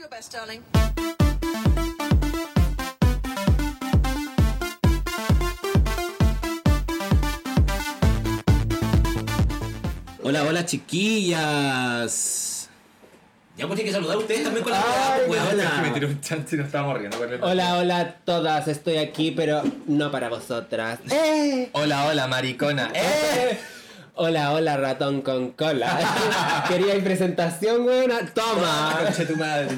your best, darling. Hola, hola chiquillas. Ya pues tiene que saludar a ustedes también con la Ay, weá, Es que me tiró un chance y nos estábamos riendo con el- Hola, hola a todas, estoy aquí, pero no para vosotras. ¡Eh! Hola, hola, maricona. ¡Eh! Hola, hola, ratón con cola. Quería mi presentación, weona. Toma. Conche tu madre.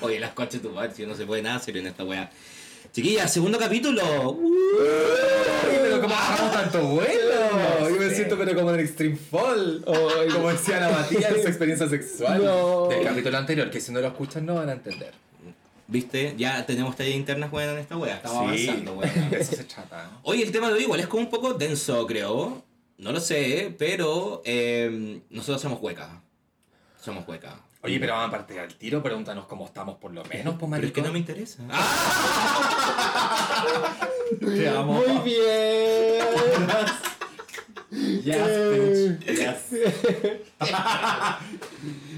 Oye, las coches tu madre, si no se puede nada serio en esta weá. Chiquillas, segundo capítulo. Pero como bajamos tanto vuelo. Yo me siento pero como en Extreme Fall. Ay. Como decía Ana Matías en su experiencia sexual. No. Del capítulo anterior, que si no lo escuchan no van a entender. ¿Viste? Ya tenemos tallas internas, weón, en esta weá. Estamos avanzando, de weón. eso se trata. Oye, el tema de hoy igual es como un poco denso, creo. No lo sé, pero eh, nosotros somos huecas. Somos huecas. Oye, pero vamos a partir al tiro, pregúntanos cómo estamos por lo menos, pues Pero es que no me interesa. Te amo. Muy bien. Yes, bitch. Yes.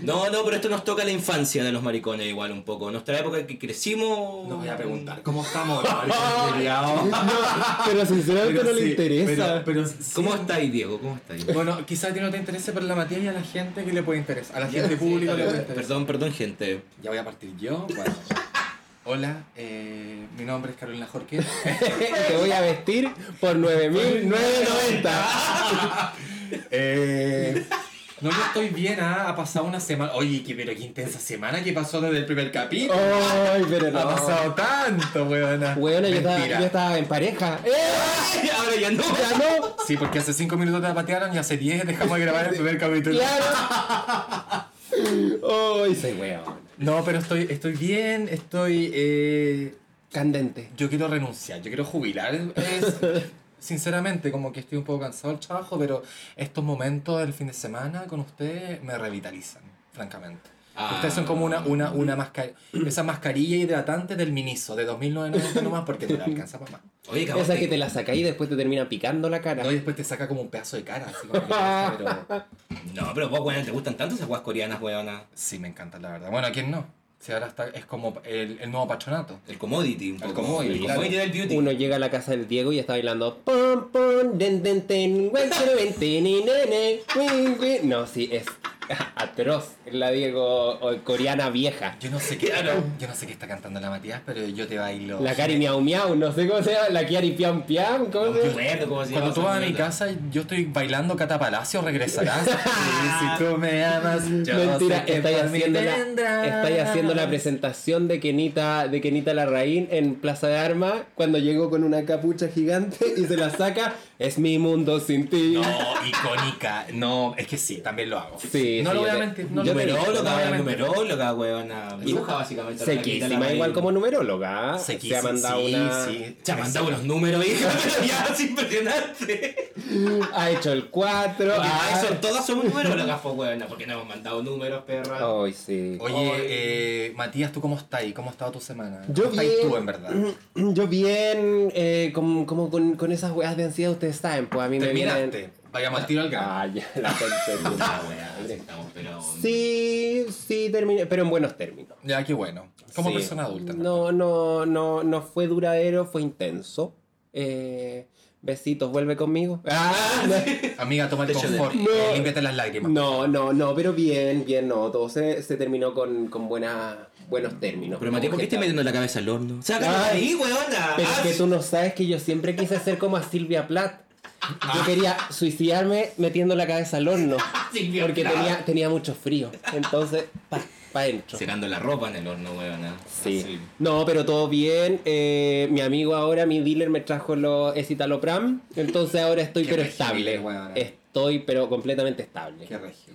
No, no, pero esto nos toca la infancia de los maricones igual un poco. Nuestra época en que crecimos... No voy a preguntar cómo estamos. Pero sinceramente Pero no le interesa. Pero, pero sí. ¿Cómo estáis, Diego? ¿Cómo estáis? Bueno, quizás a ti no te interese, pero la materia y a la gente que le puede interesar. A la gente pública le puede interesar. Perdón, perdón, gente. Ya voy a partir yo. Bueno. Hola, eh, mi nombre es Carolina Jorque. Te voy a vestir por 9.990. Eh, no, yo estoy bien, ¿ah? ha pasado una semana. Oye, qué, pero qué intensa semana que pasó desde el primer capítulo. Ay, pero no. Ha pasado tanto, weona. Bueno, yo estaba, yo estaba en pareja. ¡Eh! Ahora ya no. ¡Ya no! Sí, porque hace 5 minutos te patearon y hace 10 dejamos de grabar el primer capítulo. ¡Claro! ¡Ay, soy weón! No, pero estoy, estoy bien, estoy. eh, Candente. yo quiero renunciar, yo quiero jubilar. Es- sinceramente, como que estoy un poco cansado del trabajo, pero estos momentos del fin de semana con ustedes me revitalizan, francamente. Ah. Ustedes son como una, una, una mascarilla, esa mascarilla hidratante del Miniso de 2.990 nomás porque no le alcanza para más. Oye, Esa cabrón, que te la sacáis y después te termina picando la cara. No, y después te saca como un pedazo de cara, así como pero No, pero vos, weón, ¿te gustan tanto esas guas coreanas, weona? sí me encanta la verdad. Bueno, ¿a quién no? Si ahora está, es como el, el nuevo patronato. El commodity, un El poco. commodity, El claro. commodity del beauty. Uno llega a la casa del Diego y está bailando. Den, den, ten. No, sí, es atroz. La Diego o, coreana vieja. Yo no sé qué, Claro. yo no sé qué está cantando la Matías, pero yo te bailo. La Cari Miau Miau, no sé cómo se llama. La Kiari Piam Piam, ¿cómo No se me llama? acuerdo cómo se Cuando tú vas a mi casa, yo estoy bailando Cata Palacio, regresarás. y si tú me amas, yo Mentira, sé estáis haciendo, la, estáis haciendo la presentación de Kenita, de Kenita Larraín en Plaza de Armas cuando llegó con una capucha gigante y se la saca. Es mi mundo sin ti. No, icónica. No, es que sí, también lo hago. Sí, sí, lo voy yo a te- mentir. No lo voy a mentir, no Numeróloga, mentir. numeróloga, weona. Dibuja básicamente. Sequísima, igual como numeróloga. Sequísima, Se ha mandado sí, una. sí. Se ha mandado unos números, hija, pero ya es impresionante. Ha hecho el 4. Porque ah, eso, todas somos numerólogas, pues, weona, porque nos hemos mandado números, perra. Ay, sí. Oye, eh, Matías, ¿tú cómo estás? ¿Cómo ha estado tu semana? Yo ¿Cómo bien. estás tú, en verdad? Yo bien, eh, como, como con, con esas weas de ansiedad, ustedes saben, pues a mí me ¿Terminaste? vienen... Vayamos al tiro al grano. Ah, ya, la concha Ah, pero. Sí, sí, terminé, pero en buenos términos. Ya, qué bueno. Como Sí. persona adulta. No, no, no, no fue duradero, fue intenso. Eh, besitos, vuelve conmigo. Ah. Amiga, toma el confort. No. eh, límpiate las lágrimas. No, no, no, pero bien, bien, no. Todo se, se terminó con, con buena, buenos términos. Pero Matías, ¿por qué estás metiendo la cabeza al horno? ¡Sácate de Ay. ahí, weona! Pero es Ah, que tú no sabes que yo siempre quise ser como a Silvia Plath. Yo quería suicidarme metiendo la cabeza al horno. Porque tenía, tenía mucho frío. Entonces, pa, pa adentro. Secando la ropa en el horno, weona. Sí. Así. No, pero todo bien. Eh, mi amigo ahora, mi dealer, me trajo los escitalopram. Entonces ahora estoy Qué pero regio, estable. weona. Estoy pero completamente estable. Qué regio.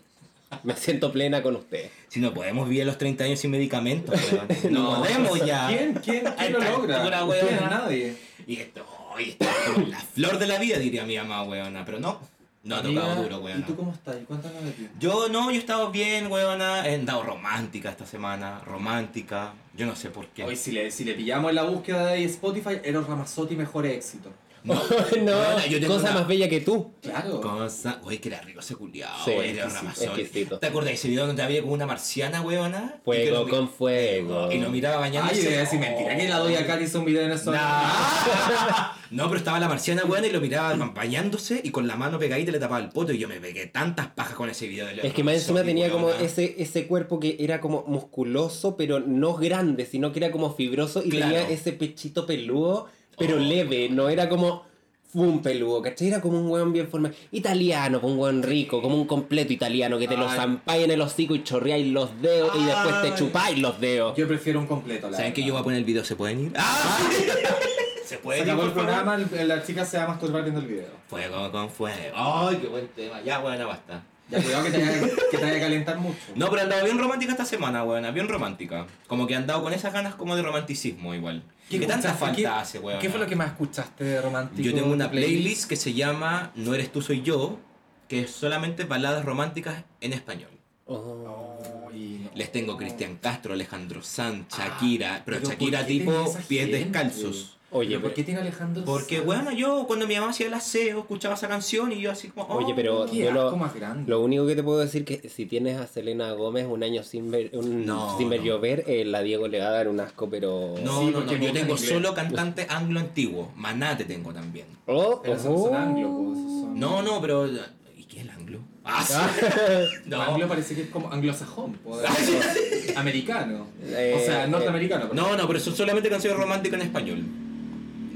Me siento plena con ustedes. Si no podemos vivir a los 30 años sin medicamentos, weón. No, podemos ya. ¿Quién, quién, quién lo logra? altura, ¿Ustedes? weona. Nadie. Y esto, y esto es como la flor de la vida, diría mi mamá, weona. Pero no, no ha tocado duro, weona. ¿Y tú cómo estás? Cuéntanos de ti. Yo no, yo he estado bien, weona. He andado romántica esta semana, romántica. Yo no sé por qué. Hoy si le, si le pillamos en la búsqueda de Spotify, Eros Ramazzotti mejor éxito. No, Bueno, yo tengo cosa una- más bella que tú. Claro. Cosa. Oye, que era rico ese culiao, Sí, era Ramazón. exquisito. ¿Te acuerdas de ese video donde había como una marciana, weona? Fuego mi- con fuego. Y lo miraba bañándose. Ay, yo iba a decir mentira que la doña Cat hizo un video en eso. Nah. No, pero estaba la marciana, weón, y lo miraba bañándose y con la mano pegadita le tapaba el poto y yo me pegué tantas pajas con ese video. de Es que más encima tenía como weona. ese, ese cuerpo que era como musculoso, pero no grande, sino que era como fibroso y Claro. tenía ese pechito peludo, pero leve, no era como un peludo, ¿cachai? Era como un weón bien formado. Italiano, pues un weón rico, como un completo italiano, que te lo Ay. zampáis en el hocico y chorreáis los dedos y después te Ay. chupáis los dedos. Yo prefiero un completo, la ¿Saben que yo voy a poner el video? ¿Se pueden ir? ¡Ah! ¿Se Se pueden ir? acabó el por favor? programa, el- la chica se va a masturbar viendo el video. Fuego con fuego. ¡Ay, qué buen tema! Ya, bueno, basta. Ya, cuidado que te vaya, que te vaya a calentar mucho. No, pero he andado bien romántica esta semana, weona, bien romántica. Como que he andado con esas ganas como de romanticismo igual. ¿Qué, tanta escuchaste? falta ¿Qué-? ¿Qué fue lo que más escuchaste de romántico? Yo tengo una playlist que se llama No eres tú, soy yo, que es solamente baladas románticas en español. Oh. No. Les tengo Cristian Castro, Alejandro Sanz, Shakira, pero, pero Shakira ¿por qué tipo pies gente? descalzos. Oye, ¿Pero ¿por qué tiene Alejandro Porque, Sanz? bueno, yo cuando mi mamá hacía el aseo, escuchaba esa canción y yo así como... Oye, oh, pero Qué yo lo, asco más grande. lo único que te puedo decir que si tienes a Selena Gómez un año sin ver, un- No, sin ver no. llover, eh, la Diego le va a dar un asco, pero... No, Sí, no, no, yo tengo solo cantante anglo antiguo. Maná te tengo también. Oh, Pero oh. son son- No, no, pero... ¿Y qué es el anglo? Ah, sí. No. Anglo parece que es como anglosajón, americano. Eh, o sea, eh, norteamericano. No, no, pero son solamente canciones románticas en español.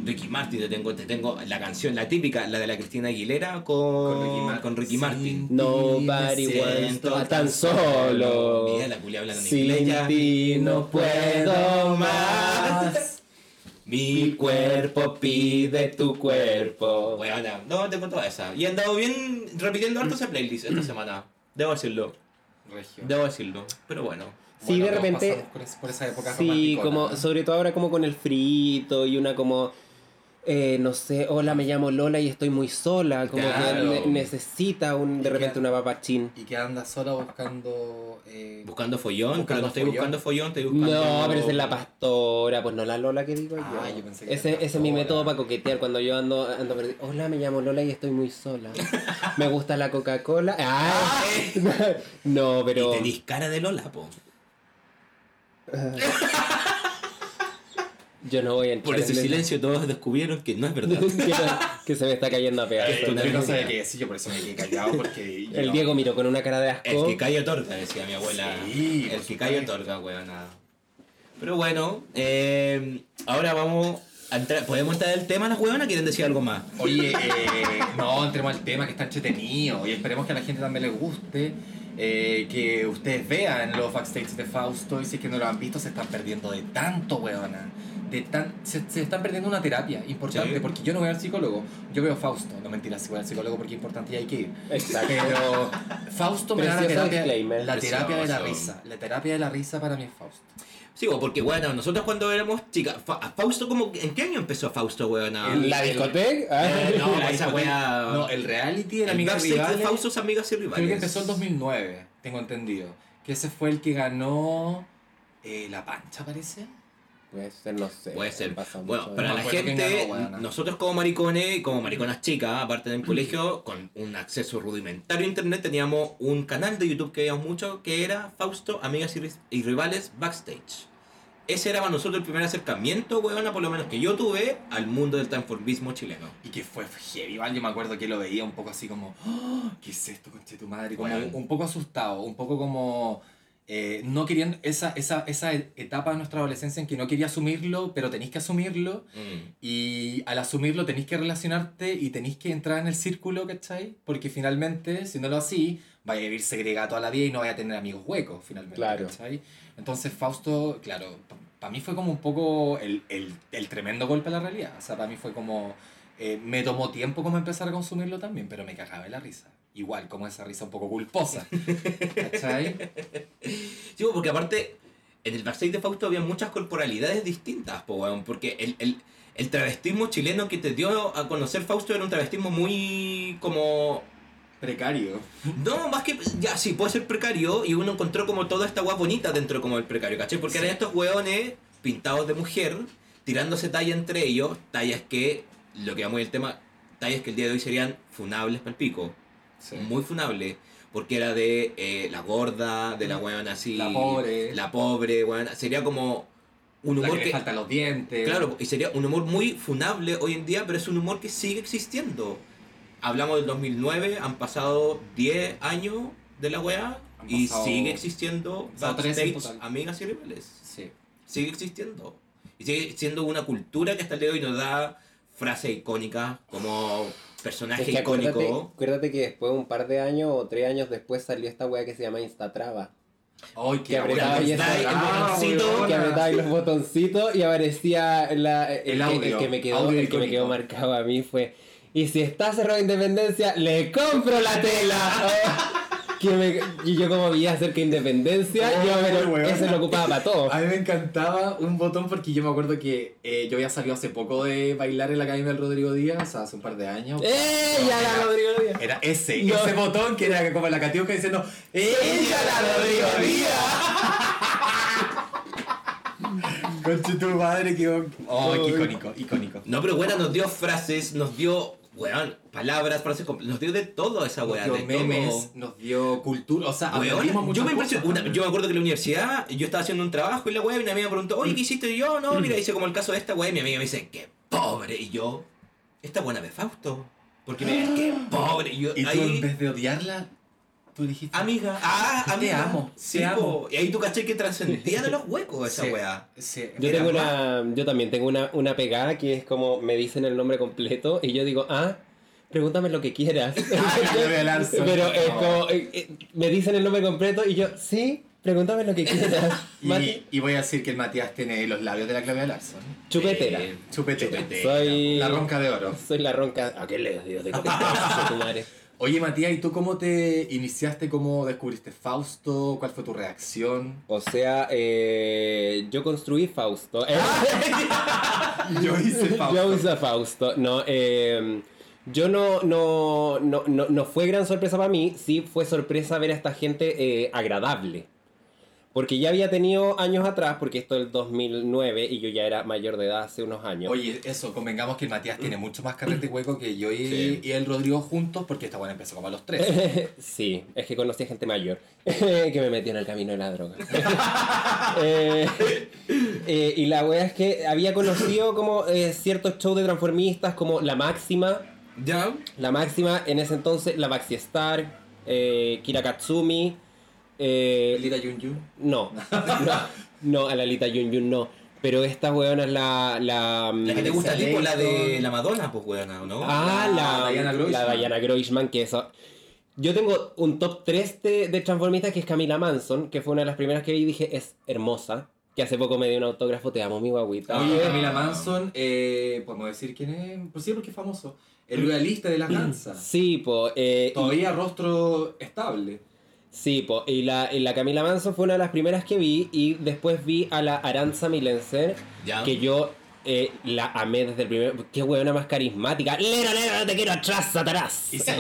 Ricky Martin te tengo, te tengo la canción, la típica, la de la Cristina Aguilera con, Con Ricky Martin. con Ricky Martin. Nobody wants to tan solo. Mira la culia hablando en Sin inglés ya. ti no puedo más. Mi cuerpo pide tu cuerpo. Bueno, no, tengo toda esa. Y he andado bien repitiendo harto esa playlist esta semana. Debo decirlo, Regio. debo decirlo. Pero bueno. Sí, de repente- Por, es- por esa época Sí, como, sobre todo ahora como con el frito y una como, eh, no sé, hola, me llamo Lola y estoy muy sola, como Claro. que ne- necesita un, de repente que- una papachín. Y que anda sola buscando. Eh, Buscando follón, pero Buscando no estoy follón. buscando follón, estoy buscando. No, pero esa es la pastora, pues no la Lola que digo yo. Ah, yo pensé que ese, es mi método para coquetear cuando yo ando, ando perdido. Hola, me llamo Lola y estoy muy sola. me gusta la Coca-Cola. Ah, no, pero... Y tenés cara de Lola, po. Yo no voy a entrar Por ese en silencio todos descubrieron que no es verdad. que, que se me está cayendo a pedazos. Esto yo no no- sabía qué decir, yo por eso me quedé callado porque. El Diego miró con una cara de El asco. que cae otorga, decía mi abuela. Sí, el que cae supuesto. otorga, weona. Pero bueno, eh, ahora vamos a entrar. ¿Podemos entrar el tema, las weonas? ¿Quieren decir algo más? Oye, eh, no, entremos al tema que está entretenido y esperemos que a la gente también les guste. eh, que ustedes vean los backstage de Fausto y si es que no lo han visto se están perdiendo de tanto, weona. De tan, se, se están perdiendo una terapia importante Sí. porque yo no voy al psicólogo, yo veo Fausto, no mentira, si voy al psicólogo porque es importante y hay que ir. Exacto. Pero Fausto me da la terapia, la terapia de la risa. La terapia de la risa para mí es Fausto. Sí, porque bueno, nosotros cuando éramos chicas, Fa- a Fausto, como, ¿en qué año empezó Fausto, weona? En ¿La discoteca? Eh, no, La esa wea. No, el reality de la el amiga backstage de rivales. Fausto, amigas y rivales. Creo que empezó en 2009, tengo entendido. Que ese fue el que ganó eh, La Pancha, parece. Puede ser, no sé. Puede ser. Bueno, para la gente, nosotros como maricones, como mariconas chicas, aparte del colegio, con un acceso rudimentario a internet, teníamos un canal de YouTube que veíamos mucho, que era Fausto, Amigas y, Ri- y Rivales Backstage. Ese era para nosotros el primer acercamiento, weona, por lo menos que yo tuve, al mundo del transformismo chileno. Y que fue heavy, igual yo me acuerdo que lo veía un poco así como, "Ah, ¿qué es esto, conche tu madre? Como un poco asustado, un poco como eh, no queriendo, esa, esa, esa etapa de nuestra adolescencia en que no quería asumirlo, pero tenéis que asumirlo. Mm. Y al asumirlo tenéis que relacionarte y tenéis que entrar en el círculo, ¿cachai? Porque finalmente, si no lo así, vaya a vivir segregado toda la vida y no vaya a tener amigos huecos, finalmente, Claro. ¿cachai? Entonces Fausto, claro, para mí fue como un poco el, el, el tremendo golpe a la realidad. O sea, para mí fue como... eh, me tomó tiempo como empezar a consumirlo también, pero me cagaba de la risa. Igual, como esa risa un poco culposa. ¿Cachai? Sí, porque aparte, en el backstage de Fausto había muchas corporalidades distintas, po, weón, porque el, el, el travestismo chileno que te dio a conocer Fausto era un travestismo muy como Precario. No, más que. Ya, sí, puede ser precario y uno encontró como toda esta guapa bonita dentro como del precario, ¿cachai? Porque Sí. eran estos hueones pintados de mujer, tirándose talla entre ellos, tallas que lo que vamos el tema, tallas que el día de hoy serían funables para el pico. Sí. Muy funable. Porque era de eh, la gorda, de la weón así. La pobre. La pobre, weón. Sería como un La humor que le que. faltan los dientes. Claro, y sería un humor muy funable hoy en día, pero es un humor que sigue existiendo. Hablamos del 2009, han pasado 10 años de la weá y sigue existiendo pasado 13 en backstage, amigas y rivales. Sí. Sigue existiendo. Y sigue siendo una cultura que hasta el día de hoy nos da frases icónicas como personaje Es que acuérdate, icónico. acuérdate que después, un par de años o tres años después, salió esta weá que se llama Instatrava. Ay, Que qué apretaba y el Ah, botoncito. Que apretaba los botoncitos y aparecía la, el, El que- audio, el que me quedó, el que me quedó marcado a mí fue y si está cerrado Independencia, le compro la tela. que me- y yo como veía cerca Independencia, Oh, yo pero weona. ese lo ocupaba para todo. A mí me encantaba un botón porque yo me acuerdo que eh, yo había salido hace poco de bailar en la Academia del Rodrigo Díaz, o sea, hace un par de años. ¡Eh! Ya la Rodrigo Díaz. Era ese, No. ese botón que era como la catiuca diciendo ¡Ella la Rodrigo Díaz! Conche tu madre, que... Oh, qué icónico, icónico. No, pero bueno, nos dio frases, nos dio, weón, palabras, frases, nos dio de todo esa Nos weá. dio de memes, todo. nos dio cultura, o sea, Weón, yo me impresioné. una- yo me acuerdo que en la universidad yo estaba haciendo un trabajo y la weá, y mi amiga me preguntó, oye, ¿qué hiciste? Y yo, no, mira, hice como el caso de esta weá, y mi amiga me dice, qué pobre. Y yo, esta buena de Fausto. Porque me qué pobre. Y yo, Y tú ahí, en vez de odiarla, tú dijiste... amiga, ah, Te amiga. amo, Sí, te amo. Y ahí tú caché que trascendía de los huecos esa Sí, weá. sí, Yo tengo una, yo también tengo una, una pegada que es como me dicen el nombre completo y yo digo, ah, pregúntame lo que quieras. Larson. Pero es como, eh, eh, me dicen el nombre completo y yo, sí, pregúntame lo que quieras. Y, y voy a decir que el Matías tiene los labios de la Claudia Larson. Chupetera. Eh, Chupetera. chupetera. Soy La ronca de oro. Soy la ronca. ¿A qué le digo de tu madre? Oye, Matías, ¿y tú cómo te iniciaste? ¿Cómo descubriste Fausto? ¿Cuál fue tu reacción? O sea, eh, yo construí Fausto. Yo hice Fausto. Yo hice Fausto. No, eh, yo no, no, no, no, no fue gran sorpresa para mí, sí fue sorpresa ver a esta gente eh, agradable. Porque ya había tenido años atrás, porque esto es el 2009 y yo ya era mayor de edad hace unos años. Oye, eso, convengamos que el Matías tiene mucho más carrete hueco que yo y, Sí. y el Rodrigo juntos, porque esta buena empezó como a los tres. Sí, es que conocí a gente mayor que me metió en el camino de la droga. Eh, eh, y la wea es que había conocido como eh, ciertos shows de transformistas como La Máxima, ¿Ya? La Máxima en ese entonces, La Maxi Star, Kira Katsumi, eh, Lita Yun Yun. no, no, no, a la Lita Yun Yun no. Pero esta weona es la. La, La que te gusta a ti, pues, la de la Madonna, pues weona, ¿o ¿no? Ah, La la, Diana Groisman. la Diana Groisman, que eso. Yo tengo un top 3 de, de transformistas que es Camila Manson, que fue una de las primeras que vi y dije es hermosa. Que hace poco me dio un autógrafo, te amo mi guaguita. Oye, Ah. Camila Manson, eh, podemos decir quién es, por sí, porque es famoso. El realista de las danzas. Sí, po. eh, y- Todavía rostro estable. Sí, po, y la, y la Camila Manson fue una de las primeras que vi y después vi a la Aranza Milenser, Ya. que yo eh, la amé desde el primer... ¡Qué huevona más carismática! ¡Lera, lera, no te quiero atrás, Satanás! Y se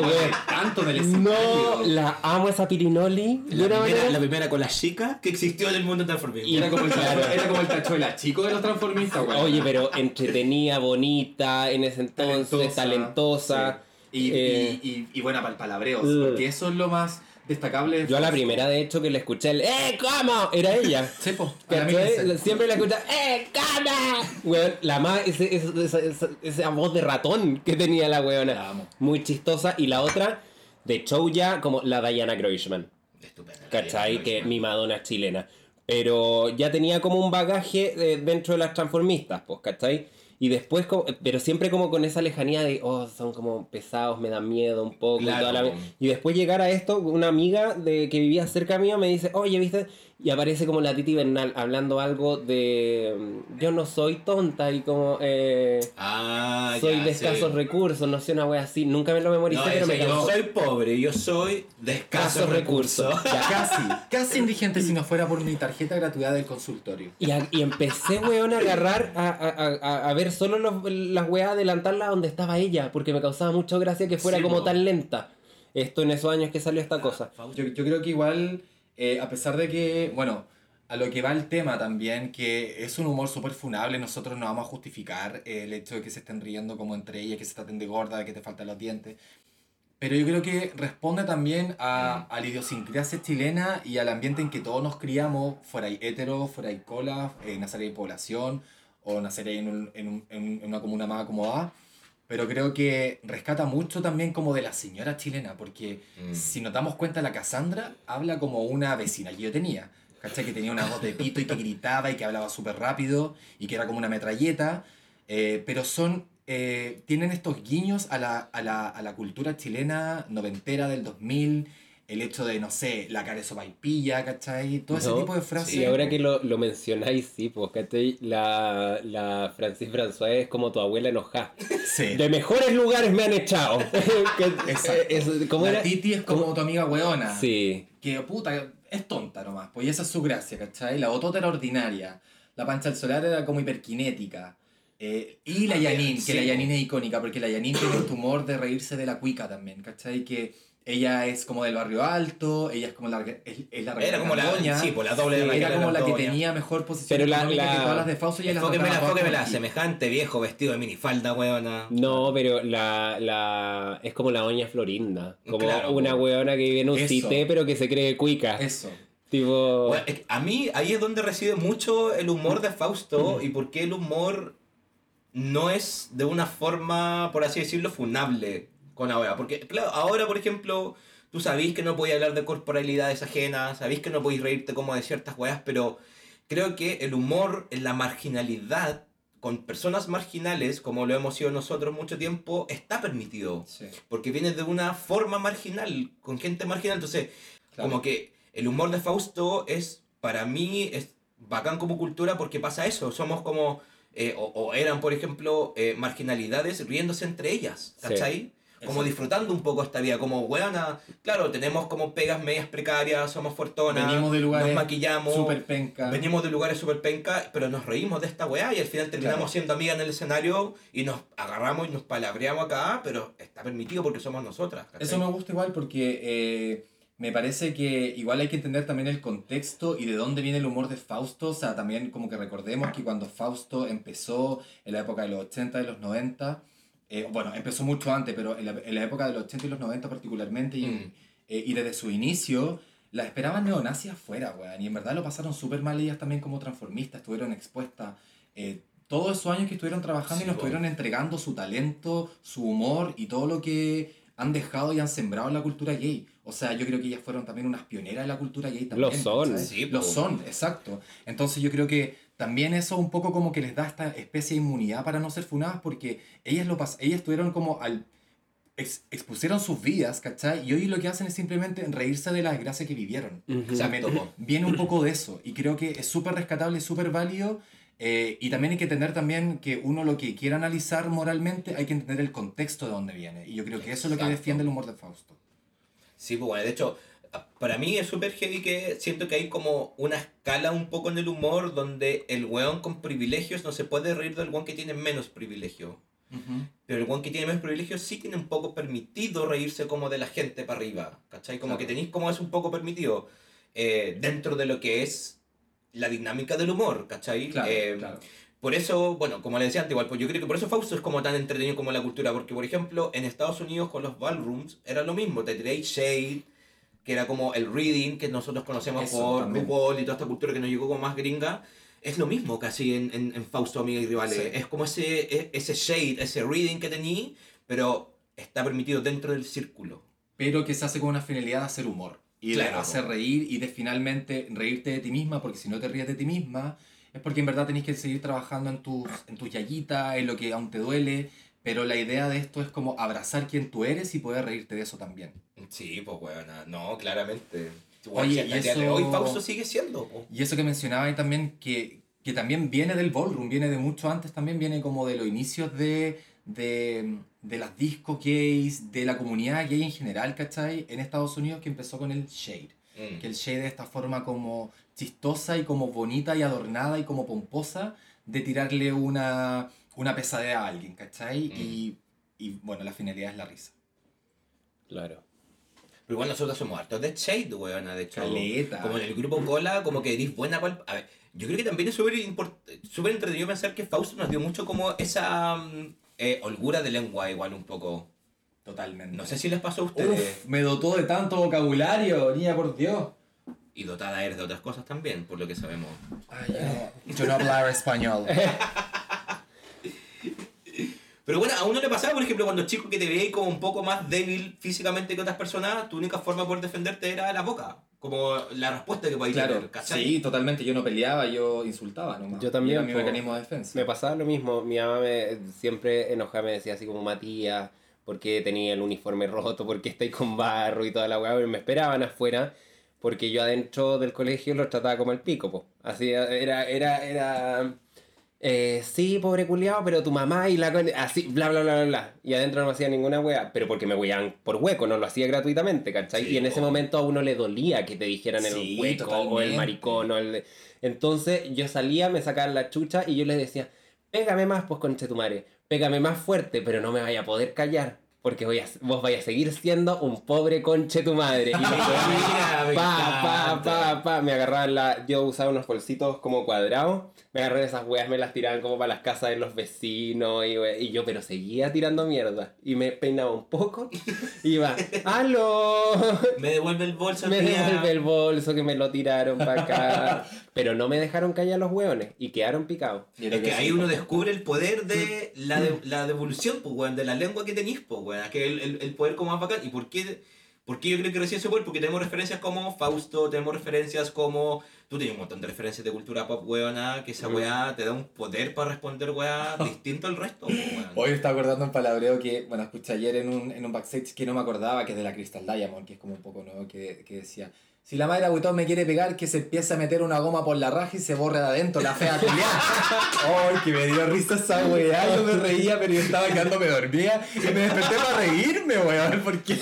tanto en el escenario. No, la amo esa Pirinoli. La primera, manera- la primera con las chicas que existió en el mundo transformista. Y era como el, Claro. era como el tachuela chico de los transformistas. Oye, pero entretenida, bonita, en ese entonces, talentosa. sí. Y, eh, y, y, y buena para el palabreo. Uh. Porque eso es lo más destacable. de Yo a la primera, de hecho, que le escuché el ¡Eh, cómo! Era ella. Sí, po, la. Millicent. Siempre la escucha, ¡eh, cama! Weón, la más, ese, ese- esa, esa- voz de ratón que tenía la weona. La. Muy chistosa. Y la otra, de show ya, como la Diana Groishman. Estupenda. ¿Cachai? Que mi Madonna chilena. Pero ya tenía como un bagaje eh, dentro de las transformistas, pues, ¿cachai? Y después, como- pero siempre como con esa lejanía de, oh, son como pesados, me dan miedo un poco. y Claro. toda la- Y después llegar a esto, una amiga de que vivía cerca mío me dice, oye, ¿viste? Y aparece como la Titi Bernal hablando algo de, mm, yo no soy tonta y como, eh, Ah, soy ya, de sí. escasos recursos, no sé, una wea así. Nunca me lo memoricé, No, pero me yo soy pobre, yo soy de escasos recursos. Casi, casi indigente si no fuera por mi tarjeta gratuidad del consultorio. Y, a- y empecé, weón, a agarrar, a, a, a, a ver solo los- las weas, adelantarlas donde estaba ella, porque me causaba mucha gracia que fuera Sí, como tan lenta. Esto en esos años que salió esta cosa. Yo, yo creo que igual, eh, a pesar de que, bueno, a lo que va el tema también, que es un humor súper funable, nosotros no vamos a justificar el hecho de que se estén riendo como entre ellas, que se traten de gorda, que te faltan los dientes. Pero yo creo que responde también a, a la idiosincrasia chilena y al ambiente en que todos nos criamos, fuera hay hetero, fuera hay cola, eh, nacer hay población, o nacer ahí en, un- en, un- en una comuna más acomodada. Pero creo que rescata mucho también como de la señora chilena, porque Mm. si nos damos cuenta, la Cassandra habla como una vecina que yo tenía. ¿Cachai? Que tenía una voz de pito y que gritaba y que hablaba súper rápido y que era como una metralleta. eh, pero son. eh, tienen estos guiños a la, a, la, a la cultura chilena noventera del 2000. El hecho de, no sé, la cara de sopaipilla, ¿cachai? Todo ese No, tipo de frases. Y ahora que lo, lo mencionáis, sí, pues, ¿cachai? La, la Francis François es como tu abuela enojada. Sí. De mejores lugares me han echado. Exacto. es- ¿Cómo la era? Titi es como tu amiga weona. Sí. que puta, es tonta nomás, pues y esa es su gracia, ¿cachai? La Botota era ordinaria, la Pancha del Solar era como hiperkinética. eh, y la Ah, Yanin, sí, que la po. Yanin es icónica, porque la Yanin tiene este humor de reírse de la cuica también, ¿cachai? Que ella es como del barrio alto, ella es como la, es, es la Era como la, Doña, sí, pues la doble de era como la que tenía mejor posición Pero la- económica la- que todas las de Fausto y las aquí. semejante viejo vestido de minifalda, weona. No, pero la, la es como la doña Florinda. Como Claro, una po. weona que vive en un Eso. cité, pero que se cree cuica. Eso. Tipo. Bueno, es que a mí ahí es donde reside mucho el humor de Fausto y por qué el humor no es de una forma, por así decirlo, funable con ahora. Porque, claro, ahora, por ejemplo, tú sabís que no podéis hablar de corporalidades ajenas, sabís que no podéis reírte como de ciertas weas, pero creo que el humor en la marginalidad, con personas marginales, como lo hemos sido nosotros mucho tiempo, está permitido. Sí, Porque viene de una forma marginal, con gente marginal. Entonces, claro. como que el humor de Fausto es, para mí, es bacán como cultura porque pasa eso. Somos como, eh, o, o eran, por ejemplo, eh, marginalidades riéndose entre ellas, Sí. Como disfrutando un poco esta vida, como weona, claro, tenemos como pegas medias precarias, somos fortonas, Venimos de lugares nos maquillamos, Super penca. venimos de lugares súper penca, pero nos reímos de esta weá y al final terminamos Claro. siendo amigas en el escenario y nos agarramos y nos palabreamos acá, pero está permitido porque somos nosotras. ¿cachai? Eso me gusta igual porque eh, me parece que igual hay que entender también el contexto y de dónde viene el humor de Fausto. O sea, también como que recordemos que cuando Fausto empezó en la época de los 80 y los 90, eh, bueno, empezó mucho antes, pero en la, en la época de los 80 y los 90 particularmente, y, Mm. eh, y desde su inicio, la esperaban neonazis afuera, weón. Y en verdad lo pasaron súper mal ellas también como transformistas, estuvieron expuestas. eh, todos esos años que estuvieron trabajando y Sí, nos po. estuvieron entregando su talento, su humor y todo lo que han dejado y han sembrado en la cultura gay. O sea, yo creo que ellas fueron también unas pioneras de la cultura gay también. Lo son. ¿cachai? Sí, Lo son, exacto. Entonces yo creo que también eso un poco como que les da esta especie de inmunidad para no ser funadas porque ellas lo pas ellas tuvieron como al ex- expusieron sus vidas, ¿cachai? Y hoy lo que hacen es simplemente reírse de la desgracia que vivieron. Ujú. O sea, Exacto, me- po. viene un poco de eso y creo que es súper rescatable, súper válido eh, y también hay que entender también que uno lo que quiera analizar moralmente hay que entender el contexto de dónde viene y yo creo que eso es lo que Exacto. defiende el humor de Fausto. Sí, pues bueno, de hecho, para mí es súper heavy que siento que hay como una escala un poco en el humor donde el weón con privilegios no se puede reír del weón que tiene menos privilegio. Pero el weón que tiene menos privilegios sí tiene un poco permitido reírse como de la gente para arriba, ¿cachai? Como Claro. que tenéis como es un poco permitido eh, dentro de lo que es la dinámica del humor, ¿cachai? Claro, Eh, claro. Por eso, bueno, como le decía antes, igual, pues yo creo que por eso Fausto es como tan entretenido como la cultura, porque por ejemplo, en Estados Unidos con los ballrooms era lo mismo, te tiráis Shade, que era como el reading que nosotros conocemos Eso por también. RuPaul y toda esta cultura que nos llegó como más gringa, es lo mismo casi en, en, en Fausto, Amiga y Rivales. Sí. Es como ese, e- ese shade, ese reading que tení, pero está permitido dentro del círculo. Pero que se hace con una finalidad de hacer humor y de Claro. hacer reír y de finalmente reírte de ti misma, porque si no te ríes de ti misma es porque en verdad tenés que seguir trabajando en tus, en tus yayitas, en lo que aún te duele, pero la idea de esto es como abrazar quien tú eres y poder reírte de eso también. Sí, pues bueno, no, claramente. Oye, Oye, y eso- hoy Fausto sigue siendo. po. Y eso que mencionaba ahí también, que, que también viene del ballroom, viene de mucho antes, también viene como de los inicios de, de, de las discos gays, de la comunidad gay en general, ¿cachai? En Estados Unidos que empezó con el shade. Mm. Que el shade es esta forma como chistosa y como bonita y adornada y como pomposa de tirarle una, una pesadez a alguien, ¿cachai? Mm. Y, y bueno, la finalidad es la risa. Claro. Pero igual nosotros somos hartos de Shade, weona, de hecho. Caleta. Como en el grupo Cola, como que eres buena pal- A ver, yo creo que también es súper entretenido pensar que Fausto nos dio mucho como esa mm, eh, holgura de lengua, igual un poco. Totalmente. No sé si les pasó a ustedes. Uf, me dotó de tanto vocabulario, niña, por Dios. Y dotada eres de otras cosas también, por lo que sabemos. Ay, yo, no hablaba español. Pero bueno, a uno le pasaba, por ejemplo, cuando chico que te veías como un poco más débil físicamente que otras personas, tu única forma de poder defenderte era la boca. Como la respuesta que podías Claro, tener, ¿cachai? sí, totalmente. Yo no peleaba, yo insultaba nomás. Yo también, Era mi mecanismo de defensa. Me pasaba lo mismo. Mi mamá me, siempre enojada me decía así como Matías, ¿por qué tenía el uniforme roto? ¿Por qué estáis con barro y toda la weá? Pero Me esperaban afuera porque yo adentro del colegio los trataba como el pico, po. Así era, era, era. Eh, sí, pobre culiao, pero tu mamá y la así, bla bla bla bla bla. Y adentro no me hacía ninguna wea, pero porque me weaban por hueco, no lo hacía gratuitamente, ¿cachai? Sí, y en ese momento a uno le dolía que te dijeran Sí, el hueco o el maricón o el. Entonces yo salía, me sacaban la chucha y yo les decía, pégame más, pues conchetumare, pégame más fuerte, pero no me vaya a poder callar. Porque voy a, vos vais a seguir siendo un pobre conche tu madre. Y me pa, pa, pa, pa, me agarraban la. Yo usaba unos bolsitos como cuadrados. Me agarraban esas weas, me las tiraban como para las casas de los vecinos. Y, yo, pero seguía tirando mierda. Y me peinaba un poco. Y iba, ¡Aló! Me devuelve el bolso, Me tía. devuelve el bolso que me lo tiraron para acá. Pero no me dejaron callar los hueones y quedaron picados. Es que ahí uno descubre el poder de la, de- la devolución, pues, weón, de la lengua que tenéis, pues, weón. Que el, el, el poder como más bacán. ¿Y por qué, por qué yo creo que recién ese poder? Porque tenemos referencias como Fausto, tenemos referencias como... Tú tienes un montón de referencias de cultura pop, weona, que esa weá te da un poder para responder, weá, distinto al resto, weón. Hoy me estaba acordando un palabreo que, bueno, escuché ayer en un, en un backstage que no me acordaba, que es de la Crystal Diamond, que es como un poco nuevo, que, que decía, si la madre Agüitón me quiere pegar, que se empiece a meter una goma por la raja y se borre de adentro, la fea culiada. ¡Ay, que me dio risa esa weá! Yo me reía, pero yo estaba quedándome dormida y me desperté para reírme, weón, porque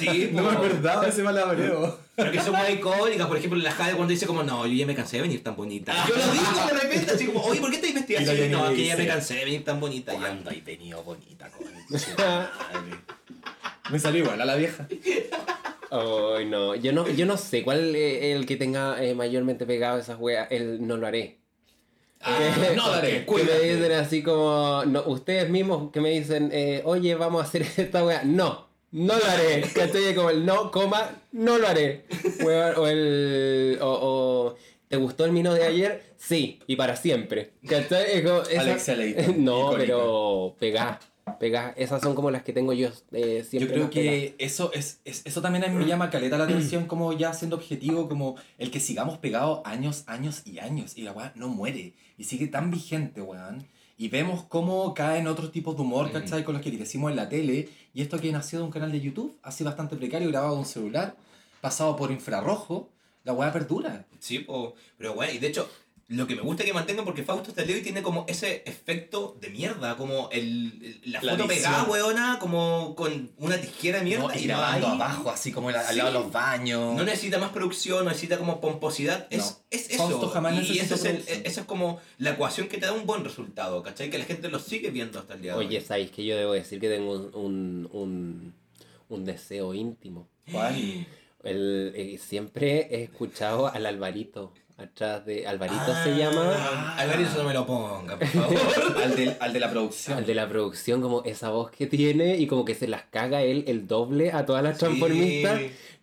Sí, no me acordaba ese palabreo. Pero que son muy icónicas, por ejemplo, la Jade cuando dice como, no, yo ya me cansé de venir tan bonita. Yo lo digo de repente, así como, oye, ¿por qué Y la así? No, le que ya me cansé de venir tan bonita. Ya. ¿Cuándo hay venido bonita con Me salió igual a la vieja. Ay, no. Yo no, yo no sé cuál es el que tenga eh, mayormente pegado esas weas. El no lo haré. Ah, Que- no lo haré, Que me cuídate. dicen así como. No, ustedes mismos que me dicen, eh, oye, vamos a hacer esta wea. No, no lo haré. ¿Cachai? Como el no, coma, no lo haré. O el. O, o, ¿Te gustó el mino de ayer? Sí, y para siempre. ¿Cachai? Es como esa- Alexia Leighton, No, icónica. pero pegá, pegá. Esas son como las que tengo yo eh, Yo siempre. creo más pegadas. que eso es, es- eso también a mí me llama caleta la atención como ya siendo objetivo, como el que sigamos pegados años, años y años y la weá no muere y sigue tan vigente, weón. Y vemos cómo caen otros tipos de humor. ¿cachai? Con los que crecimos en la tele. Y esto que nació de un canal de YouTube, así bastante precario, grabado de un celular, pasado por infrarrojo, la weá perdura. Sí, po. pero bueno, y de hecho, lo que me gusta que mantengan, porque Fausto hasta el día de hoy tiene como ese efecto de mierda, como el, el- la La foto pegada, weona, como con una tijera de mierda. ¿no? Y no grabando abajo, así como el- al lado de los baños. No necesita más producción, no necesita como pomposidad. Es, No. es Fausto eso. jamás y eso es, el- producción. eso es como la ecuación que te da un buen resultado, ¿cachai? Que la gente lo sigue viendo hasta el día de Oye, hoy. ¿sabéis que yo debo decir que tengo un, un, un, un deseo íntimo? ¿Cuál? El, eh, siempre he escuchado al Alvarito atrás de... Alvarito Ah, se llama... Alvarito, no me lo ponga, por favor. al, del- al de la producción. Al de la producción, como esa voz que tiene y como que se las caga él el doble a todas las Sí. transformistas.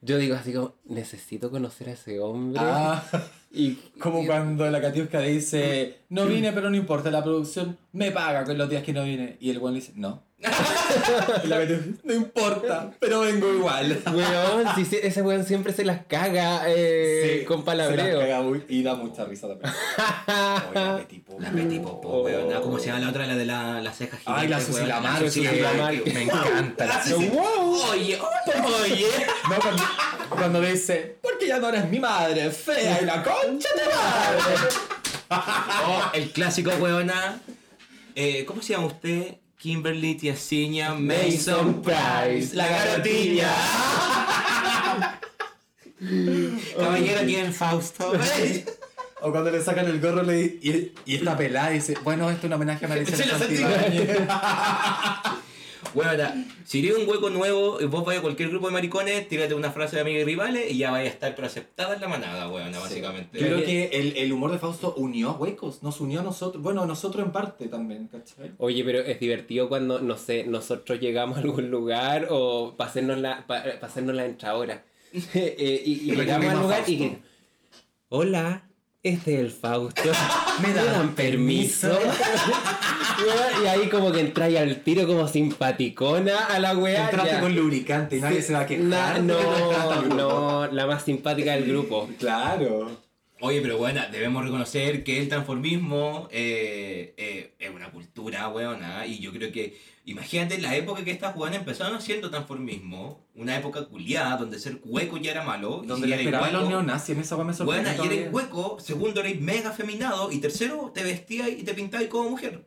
Yo digo así como, necesito conocer a ese hombre. Ah. Y, Como cuando la Katiuska dice, no vine pero no importa, la producción me paga con los días que no vine. Y el buen le dice, no. y la Katiuska, no importa, pero vengo igual. weón, si se- ese weón siempre se las caga eh, Sí, con se las palabreo. caga muy- y da mucha risa también. Oye, la Pop. La Betty Popo, weona. ¿Cómo se llama la otra? La de la, la ceja gigante. Ay, la Susi weona. Lamar, La Susi que- Lamar, que- que Me encanta la. Wow. Oye, oye. No, cuando, cuando dice, porque ya no eres mi madre, fea y la concha de madre. Oh, el clásico, weona. Eh, ¿Cómo se llama usted? Kimberly Tiasiña Mason Price. La garotiña. Caballero, ¿quién? Fausto. O cuando le sacan el gorro le, y, y esta pelada dice, bueno, esto es un homenaje a Maricela. Santibáñez. Weona, si eres un hueco nuevo, y vos vais a cualquier grupo de maricones, tírate una frase de amigos y rivales y ya vais a estar pero aceptada en la manada, weona, básicamente. Yo creo que el, el humor de Fausto unió a huecos, nos unió a nosotros, bueno, a nosotros en parte también, ¿cachai? Oye, pero es divertido cuando, no sé, nosotros llegamos a algún lugar o hacernos la, pa, la. Eh, y, y llegamos al lugar y que, hola, este es el Fausto. ¿Me dan permiso? y ahí como que entráis al tiro como simpaticona a la weá. Entraste ya. con lubricante y nadie se va a Na- quejar. no, no, la más simpática del grupo. Claro. Oye, pero bueno, debemos reconocer que el transformismo eh, eh, es una cultura, weona, y yo creo que, imagínate la época que estas weonas empezaron haciendo transformismo, una época culiada, donde ser hueco ya era malo, y Donde si le eres esperaban los neonazis, en esa me sorprende. Buena, y eres hueco, segundo eres mega afeminado, y tercero te vestías y te pintabas como mujer.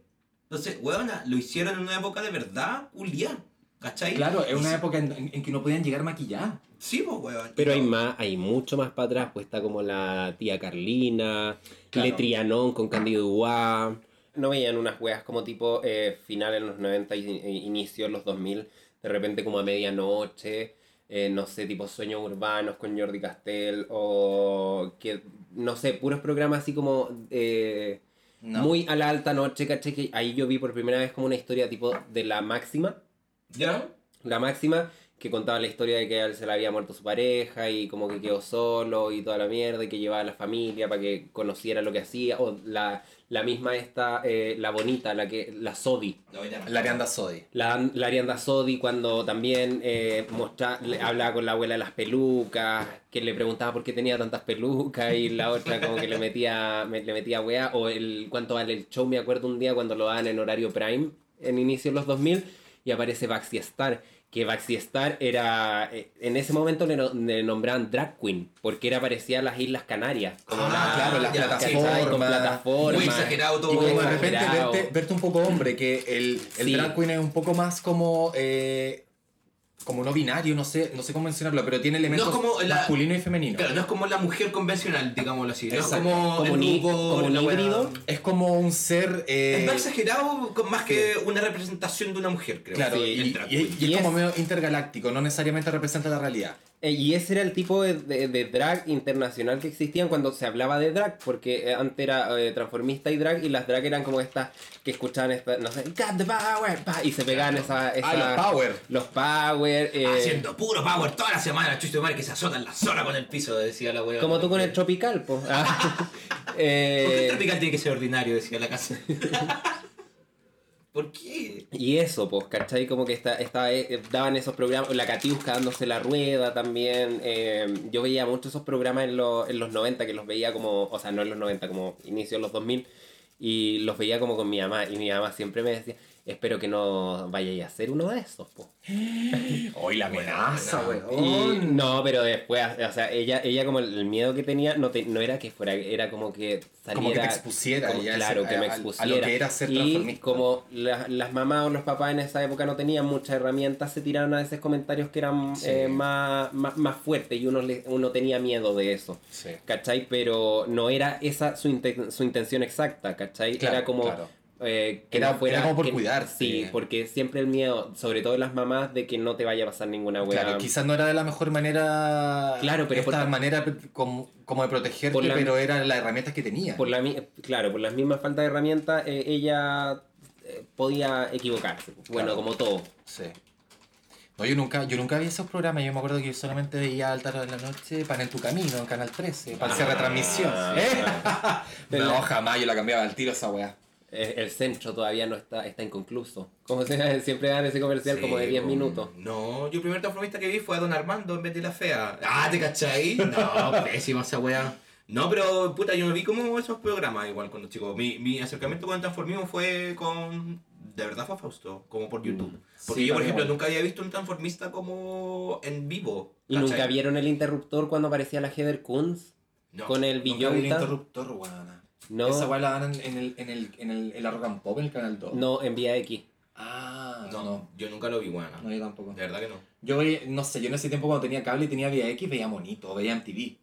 Entonces, weona, lo hicieron en una época de verdad culiada, ¿cachai? Claro, es una época en, en- en que no podían llegar maquilladas. Sí, pues, weón. Pero hay más, hay mucho más para atrás, pues está como la tía Carlina, Claro. Le Trianon con Candido Duá. No veían unas weas como tipo eh, final en los 90 y y inicio en los 2000, de repente como a medianoche, eh, no sé, tipo Sueños Urbanos con Jordi Castell, o que, no sé, puros programas así como eh, No. muy a la alta noche, caché que ahí yo vi por primera vez como una historia tipo de la máxima. ¿Ya? La máxima que contaba la historia de que él se le había muerto su pareja y como que quedó solo y toda la mierda y que llevaba a la familia para que conociera lo que hacía. O la, la misma esta, eh, la bonita, la que la Sodi. La Arianda Sodi. La, la Arianda Sodi cuando también eh, mostra- le- hablaba con la abuela de las pelucas, que le preguntaba por qué tenía tantas pelucas y la otra como que le metía, me- le metía weá. O el cuánto vale el show, me acuerdo un día cuando lo daban en horario prime, en inicio de los 2000, y aparece Baxi Star. Que Baxi Star era, eh, en ese momento le, no- le nombraban drag queen, porque era parecía a las Islas Canarias. Como Ah, la- claro, las plataformas. Con plataformas. Muy exagerado todo. Y como de repente verte, verte un poco hombre, que el, el Sí. drag queen es un poco más como. eh, como no binario, no sé, no sé cómo mencionarlo, pero tiene elementos No es como la- masculino y femenino. Claro, no es como la mujer convencional, digámoslo así. No es como, Como el un como híbrido. Es como un ser. eh, Es más exagerado, con más que una representación de una mujer, creo. Claro, Sí, y, es como medio intergaláctico, no necesariamente representa la realidad. Eh, Y ese era el tipo de, de- de drag internacional que existían cuando se hablaba de drag, porque eh, antes era eh, transformista y drag, y las drag eran como estas que escuchaban, esta, no sé, Got the power, pa, y se pegaban esa, esa- Ah, los power. Los power. eh, Haciendo puro power toda la semana, chucho de madre que se azotan la zona con el piso, decía la weá. como tú con el tropical, pues. ¿Por qué el tropical tiene que ser ordinario? Decía la casa. ¿Por qué? y eso, pues, ¿cachai? Como que esta, esta, eh, daban esos programas, la Catiusca dándose la rueda también. eh, yo veía mucho esos programas en, los en los 90, que los veía como, o sea, no en los 90, como inicio de los 2000, y los veía como con mi mamá, y mi mamá siempre me decía, espero que no vayáis a hacer uno de esos, pues. Hoy la amenaza, weón. No, pero después, o sea, ella, ella como el miedo que tenía no, te- no era que fuera, era como que saliera. Como que te expusiera, como- claro, que me a- a lo expusiera. que era ser y como la- las mamás o los papás en esa época no tenían muchas herramientas, se tiraron a veces comentarios que eran Sí. eh, más, más, más fuertes y uno, le- uno tenía miedo de eso. Sí. ¿Cachai? Pero no era esa su, inten- su intención exacta, ¿cachai? Claro, era como claro. Eh, que Era- no fuera. era como por que- cuidarte. Sí, porque siempre el miedo, sobre todo las mamás, de que no te vaya a pasar ninguna weá. Claro, quizás no era de la mejor manera. Claro, pero Esta por- manera como, como de protegerte, Por la- pero era las herramientas que tenía. por la claro, por las mismas faltas de herramientas, eh, ella eh, podía equivocarse. Bueno, Claro. como todo. Sí. No, yo nunca, yo nunca vi esos programas. Yo me acuerdo que yo solamente veía Alta Hora de la Noche, Pan en tu Camino, en Canal 13, para hacer Ah, retransmisión. ¿Eh? no, jamás yo la cambiaba al tiro esa weá. Eh, el centro todavía no está, está inconcluso. Como se, siempre dan ese comercial como de 10 Sí, minutos. No, yo el primer transformista que vi fue a Don Armando en vez de la fea. Ah, ¿te cachai? No, pésima esa weá. No, pero puta, yo no vi como esos programas igual cuando chico. Mi, mi acercamiento con el transformismo fue con. De verdad fue Fausto, como por YouTube. Porque Sí, yo, por ejemplo, nunca había visto un transformista como en vivo. ¿Y ¿cachai? nunca vieron el interruptor cuando aparecía la Heather Kunz? No. Con el vi el Billonta. interruptor, weona. No, Esa weá la dan en el, en el, en el, en Rock and Pop, en el Canal 2. no, en Vía X. Ah, No, no. yo nunca lo vi, bueno. No, yo tampoco. De verdad que no. Yo veía, no sé, yo en ese tiempo cuando tenía cable y tenía Vía X veía monito, veía MTV.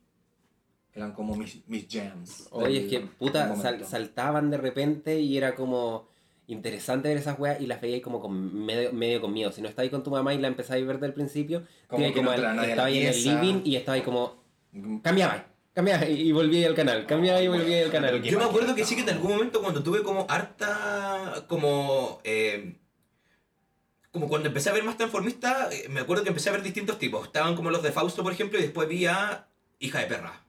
Eran como mis, mis jams. Oye, del- es que del puta, sal- saltaban de repente y era como. interesante ver esas weas y las veías como con medio, medio con miedo. Si no estabas con tu mamá y la empezabas a ver desde el principio, Como como, que no entraba nadie a la estaba ahí en el living y estaba ahí como, cambiaba, cambiaba y volvía al canal, cambiaba y volvía al canal. Yo me acuerdo que sí que en algún momento cuando tuve como harta, como, eh, como cuando empecé a ver más transformista, eh, me acuerdo que empecé a ver distintos tipos. Estaban como los de Fausto, por ejemplo, y después vi a Hija de Perra.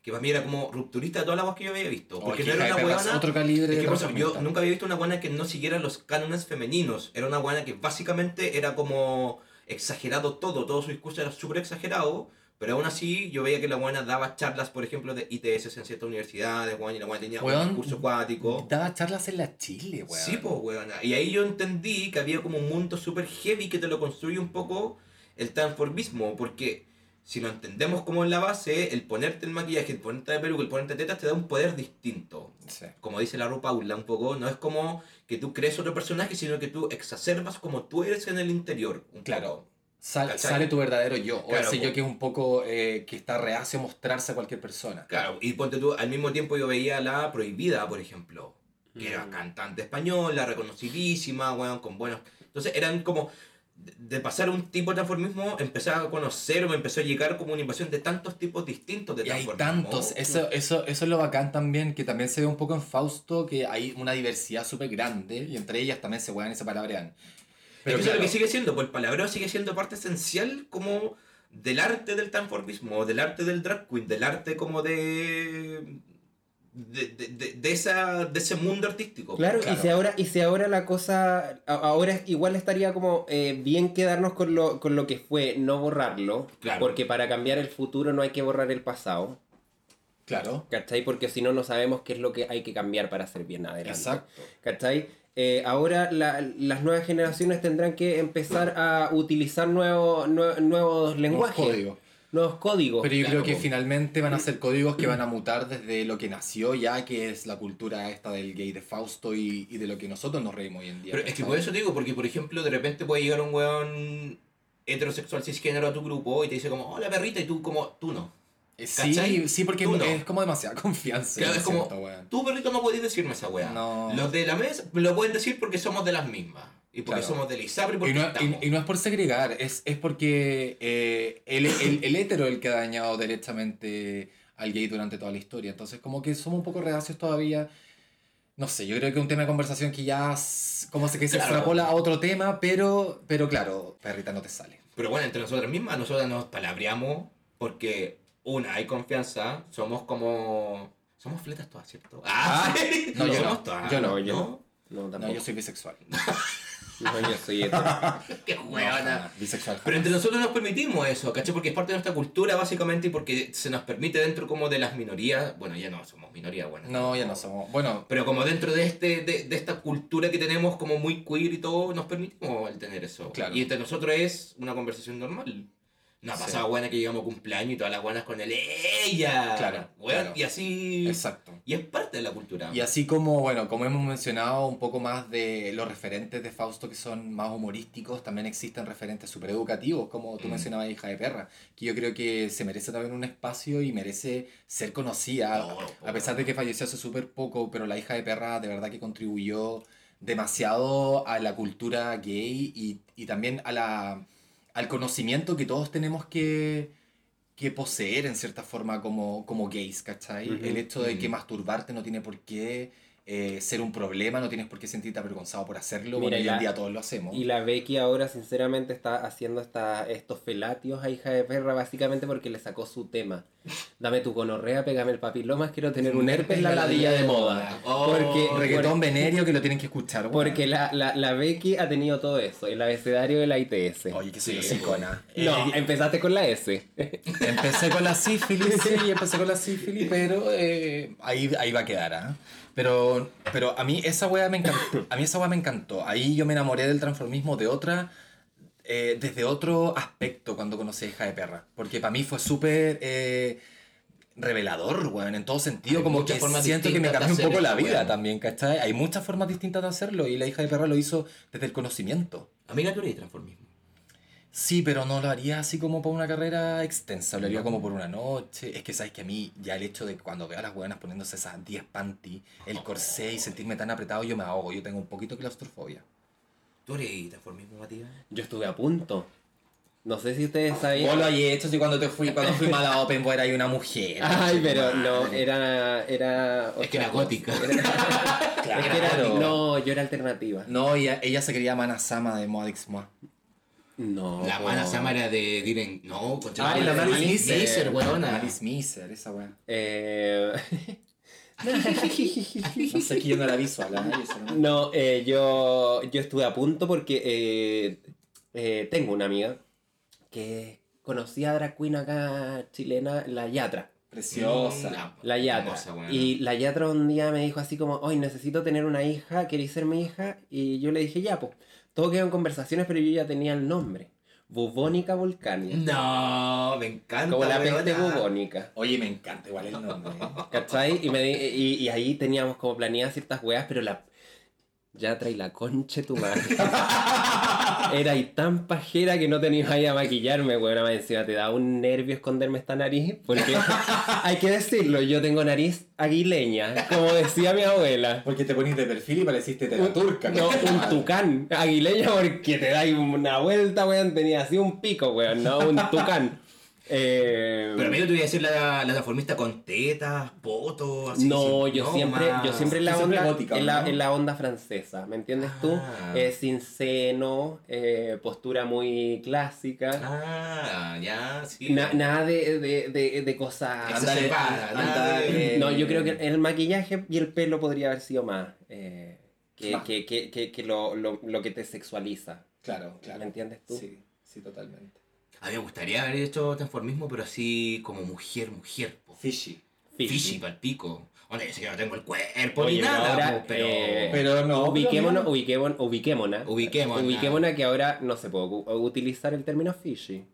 Que para mí era como rupturista de todas las cosas que yo había visto. Porque Oye, no era Hija de una huevona... otro calibre Es de que eso, yo nunca había visto una buena que no siguiera los cánones femeninos. Era una buena que básicamente era como exagerado todo, todo su discurso era súper exagerado, pero aún así yo veía que la buena daba charlas, por ejemplo, de ITS en ciertas universidades, weón, y la buena tenía Weón, un discurso acuático. Daba charlas en la Chile, weón. Sí, pues, weón. Y ahí yo entendí que había como un mundo súper heavy que te lo construye un poco el transformismo, porque si lo entendemos como en la base, el ponerte el maquillaje, el ponerte de peluca, el ponerte tetas te da un poder distinto Sí. como dice la Ru Paula un poco, no es como que tú crees otro personaje, sino que tú exacerbas como tú eres en el interior. Un Claro. poco. Sal- sale tu verdadero yo, o Claro, ese yo que es un poco eh, que está reacio a mostrarse a cualquier persona. Claro, y ponte tú, al mismo tiempo yo veía la Prohibida, por ejemplo, que era Mm. cantante española, reconocidísima, weón, con buenos... Entonces eran como, de, pasar un tipo de transformismo, empecé a conocer o me empezó a llegar como una invasión de tantos tipos distintos de Y hay transformismo. tantos, eso, eso, eso es lo bacán también, que también se ve un poco en Fausto, que hay una diversidad súper grande, y entre ellas también se juegan y se palabrean. Pero Pero eso es lo que claro, sigue siendo, pues el palabreo sigue siendo parte esencial como del arte del transformismo, del arte del drag queen, del arte como de... De, de, de, de esa, de ese mundo artístico. Claro, Claro. Y, si ahora, y si ahora la cosa, ahora igual estaría como eh, bien quedarnos con lo, con lo que fue, no borrarlo, Claro. porque para cambiar el futuro no hay que borrar el pasado, claro, ¿cachai? Porque si no, no sabemos qué es lo que hay que cambiar para hacer bien adelante. exacto. ¿Cachai? Eh, ahora la- las nuevas generaciones tendrán que empezar a utilizar nuevo- nue- nuevos lenguajes, Nuevos códigos. nuevos códigos. Pero yo Claro, creo que finalmente van a ser códigos que van a mutar desde lo que nació ya, que es la cultura esta del gay de Fausto y, y de lo que nosotros nos reímos hoy en día. Pero es que por eso te digo, porque por ejemplo, de repente puede llegar un weón heterosexual cisgénero a tu grupo y te dice como, hola perrita, y tú como, tú no. Sí, ¿cachai? sí, porque no. es como demasiada confianza. Claro, yo es como, siento, weón. tú perrito no podés decirme esa weá. No. Los de la mesa me lo pueden decir porque somos de las mismas. Y porque Claro. somos de Lisabri y no, estamos. y- y no es por segregar, es, es porque eh, el, el, el hétero es el que ha dañado derechamente al gay durante toda la historia. Entonces, como que somos un poco reacios todavía. No sé, yo creo que es un tema de conversación que ya como se, que se Claro. extrapola a otro tema, pero, pero claro, perrita no te sale. Pero bueno, entre nosotras mismas, nosotras nos palabreamos porque, una, hay confianza, somos como... Somos fletas todas, ¿cierto? Ah, sí. no, yo somos no. todas. Yo no, yo no. No, No, tampoco. yo soy bisexual. No, yo soy hetero. Qué No, huevona. jamás, bisexual. Pero entre nosotros nos permitimos eso, ¿cachai? Porque es parte de nuestra cultura básicamente y porque se nos permite dentro como de las minorías, bueno, ya no somos minorías, bueno. No, ya no somos. Bueno, Pero como dentro de este de, de esta cultura que tenemos como muy queer y todo, nos permitimos el tener eso. Claro. Y entre nosotros es una conversación normal. No ha Sí. buena que llegamos a cumpleaños y todas las buenas con el ella. Claro, claro. Y así. exacto. Y es parte de la cultura. Y así como, bueno, como hemos mencionado un poco más de los referentes de Fausto que son más humorísticos, también existen referentes súper educativos, como tú Mm. mencionabas, hija de perra, que yo creo que se merece también un espacio y merece ser conocida, No, a pesar de que falleció hace súper poco, pero la hija de perra de verdad que contribuyó demasiado a la cultura gay y, y también a la, al conocimiento que todos tenemos que, que poseer en cierta forma como, como gays, ¿cachai? El hecho de que masturbarte no tiene por qué eh, ser un problema, no tienes por qué sentirte avergonzado por hacerlo, Mira, porque hoy en día todos lo hacemos. Y la Becky ahora sinceramente está haciendo esta, estos felatios a hija de perra básicamente porque le sacó su tema. Dame tu gonorrea, pégame el papilomas, quiero tener un herpes la ladilla de moda. Oh, Porque- Reggaetón venerio que lo tienen que escuchar. Porque la, la, la Becky ha tenido todo eso, el abecedario de la ITS. Oye, que soy Sí. hocicona. No, Eh, empezaste con la S. Empecé con la sífilis, sí, empecé con la sífilis, pero eh, ahí, ahí va a quedar, ¿ah? Pero, pero a mí esa wea me encantó. A mí esa wea me encantó. Ahí yo me enamoré del transformismo de otra, eh, desde otro aspecto cuando conocí a Hija de Perra. Porque para mí fue súper eh, revelador, weón, en todo sentido. Hay como que siento que me cambió un poco la vida también, ¿cachai? Hay muchas formas distintas de hacerlo y la Hija de Perra lo hizo desde el conocimiento. Amiga, tú eres transformismo. Sí, pero no lo haría así como por una carrera extensa, lo haría como por una noche. Es que sabes que a mí ya el hecho de cuando veo a las hueonas poniéndose esas 10 panty, el corsé y sentirme tan apretado, yo me ahogo. Yo tengo un poquito de claustrofobia. ¿Tú eres transformismo, Matías? Yo estuve a punto. No sé si ustedes sabían. Vos lo hayas hecho si cuando te fui, cuando fuimos a la Open Boy era una mujer. Ay, pero Madre. no, era. era Es que era gótica. Era- es que era- Claro. no, yo era alternativa. No, ella, ella se quería Manasama de Moadix Moa. No. La po. mana Samara de Diren. No, concha. Ay, la Malice Miser, Miser, weona. Malice Miser, esa weá. Eh, No sé que yo no la visual. Yo solo- no, eh, yo, yo estuve a punto porque eh, eh, tengo una amiga que conocía a drag queen acá chilena, la Yatra. Preciosa. La Yatra. hermosa. Y la Yatra un día me dijo así como, hoy necesito tener una hija, ¿queréis ser mi hija? Y yo le dije, ya, pues. Todo quedó en conversaciones, pero yo ya tenía el nombre. Bubónica Vulcania. No, me encanta. como la peste bubónica. Oye, me encanta igual el nombre. ¿Cachai? Y, me y, y ahí teníamos como planeadas ciertas weas, pero la. Ya trae la concha tu madre. Era ahí tan pajera que no tenía ahí a maquillarme, weón. Más encima te da un nervio esconderme esta nariz. Porque hay que decirlo, yo tengo nariz aguileña, como decía mi abuela. Porque te ponís de perfil y pareciste de la turca. No, un tucán. Aguileña porque te da una vuelta, weón. Tenía así un pico, weón, no un tucán. Eh, Pero amigo, te voy a decir la, la transformista con tetas, potos, así. no, yo no, siempre, yo siempre en la Tú siempre onda, gótica, en la, ¿no? en la onda francesa, ¿me entiendes tú? Ah. Eh, sin seno, eh, postura muy clásica. Ah, ya, sí. Na- nada de, de, de, de cosas. No, yo creo que el maquillaje y el pelo podría haber sido más eh, que, que, que, que lo, lo, lo que te sexualiza. Claro, claro. ¿Me entiendes tú? Sí, sí, totalmente. A mí me gustaría haber hecho transformismo, pero así como mujer, mujer. Po. Fishy. Fishy, pa'l pico. Bueno, yo sé que no tengo el cuerpo Oye, ni nada, ahora, po, pero... eh, Pero no. ubiquémonos, ubiquémonos, ubiquémona. Ubiquémona. Ubiquémona que ahora no se puede utilizar el término fishy.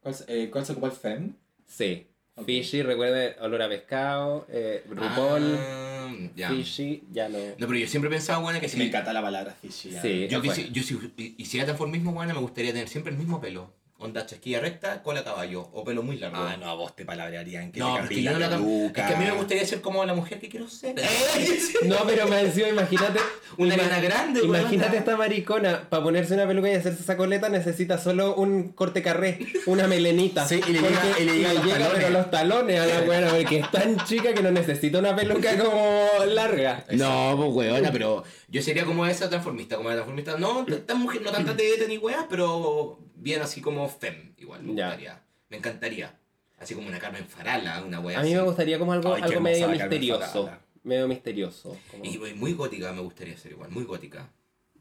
¿Cuál, se- eh, ¿Cuál se ocupa el fem? Sí. Ok. Fishy, recuerde olor a pescado, eh, RuPaul, Ah, ya. fishy, ya no. No, pero yo siempre he pensado, bueno, que si... que me encanta la palabra fishy. Sí. Yo, Bueno. quisi- yo si hiciera transformismo, bueno, me gustaría tener siempre el mismo pelo. Onda chasquilla recta, cola caballo, o pelo muy largo. Ah, no, a vos te palabrearían que No, te pero es que cambies yo no la peluca. Es que a mí me gustaría ser como la mujer que quiero ser. No, pero me encima, imagínate. Una nena grande, Imagínate esta maricona, para ponerse una peluca y hacerse esa coleta necesita solo un corte carré, una melenita. Sí, y le Porque- llega- y le llega los llega, talones. pero los talones a la buena, porque es tan chica que no necesita una peluca como larga. No, pues weona, pero yo sería como esa transformista, como la transformista, no tan mujer, no tanta teta ni weas, pero bien así como fem, igual, me Ya. gustaría. Me encantaría. Así como una Carmen Farala, una wea A mí así. me gustaría como algo, Ay, algo medio misterioso. Medio misterioso. como- Y muy gótica me gustaría ser igual, muy gótica.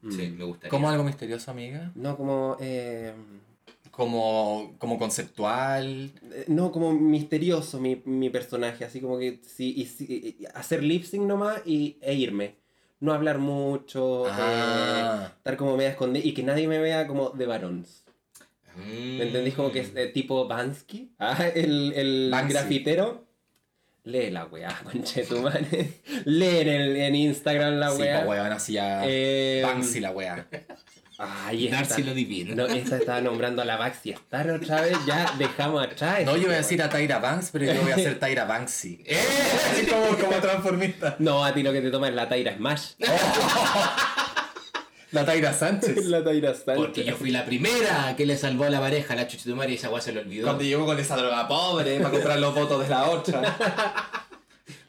Sí, Mm. me gustaría. ¿Cómo algo misterioso, amiga? No, como. eh, Como, como conceptual. eh, no, como misterioso mi, mi personaje. Así como que sí, y, sí, y hacer lip sync nomás y, e irme. No hablar mucho. eh, Ah. estar como media escondida y que nadie me vea como de varones. Mm. ¿Me entendís? Como que es eh, tipo Bansky, ah, el, el Banksy. grafitero. Lee la weá, conchetumare. Lee en, el, en Instagram la sí, weá. pues weón, así ya. Eh, Banksy la wea. Ay, esta, Darcy lo divino. no, esta estaba nombrando a la Baxi Star otra vez, ya dejamos atrás. No, yo voy a decir a Tyra Banks, pero yo voy a hacer Tyra Banksy. ¡Eh! Así como, como transformista. No, a ti lo que te toma es la Taira Smash. La Tyra Sánchez. la Taira Sánchez. Porque yo fui la primera que le salvó a la pareja, la chuchitumare, y esa wea se le olvidó. Cuando llegó con esa droga pobre para comprar los votos de la otra.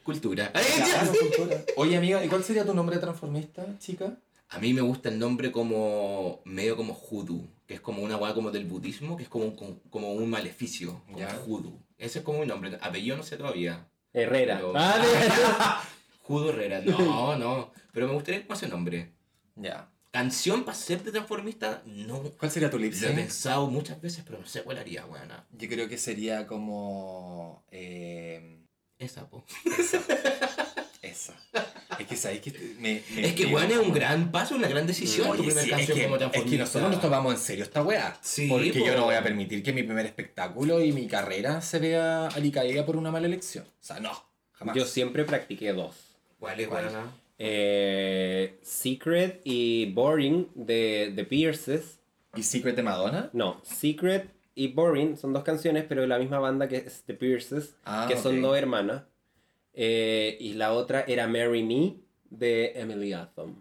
Cultura. Claro, cultura. Oye, amiga, ¿y cuál sería tu nombre transformista, chica? A mí me gusta el nombre como medio como hoodoo, que es como una weá como del budismo, que es como un, como un maleficio, como hoodoo. Ese es como mi nombre. Apellido no sé todavía. Herrera. Pero- Ah, Hoodoo Herrera. No, no. Pero me gustaría como ese nombre. Ya. Canción para ser de transformista, no. ¿Cuál sería tu lip Lo he pensado muchas veces, pero no sé cuál haría, weona. Yo creo que sería como. eh, Esa, po. esa. esa. Es que sabéis que. Me, me- Es que, weón, es un gran paso, una gran decisión tu Oye, primera sí, es, canción que, como es transformista. que nosotros nos tomamos en serio esta weá. Sí, porque po. yo no voy a permitir que mi primer espectáculo y mi carrera se vea alicaída por una mala elección. O sea, no. Jamás. Yo siempre practiqué dos. ¿Cuál es, ¿Cuál? weona? Eh, Secret y Boring de The Pierces. ¿Y Secret de Madonna? No, Secret y Boring son dos canciones, pero de la misma banda que es The Pierces, Ah, que son dos hermanas. Eh, y la otra era Marry Me de Emily Atham.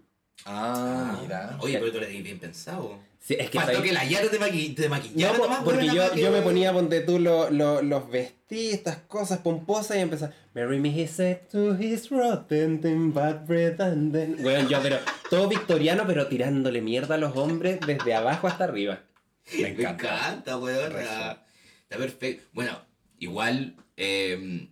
Ah, mira. Oye, pero tú lo tenías bien pensado. Sí, es que Faltó que la Yara te, maqui te No, maquillara nomás, porque yo, yo me ponía, ponte tú, lo- lo- los vestidos, estas cosas pomposas y empezaba, Marry me, he said to his rotten, then bad breath and then... Bueno, yo, pero todo victoriano, pero tirándole mierda a los hombres desde abajo hasta arriba. Me Me encanta. encanta, weón. Está está perfecto. Bueno, igual eh,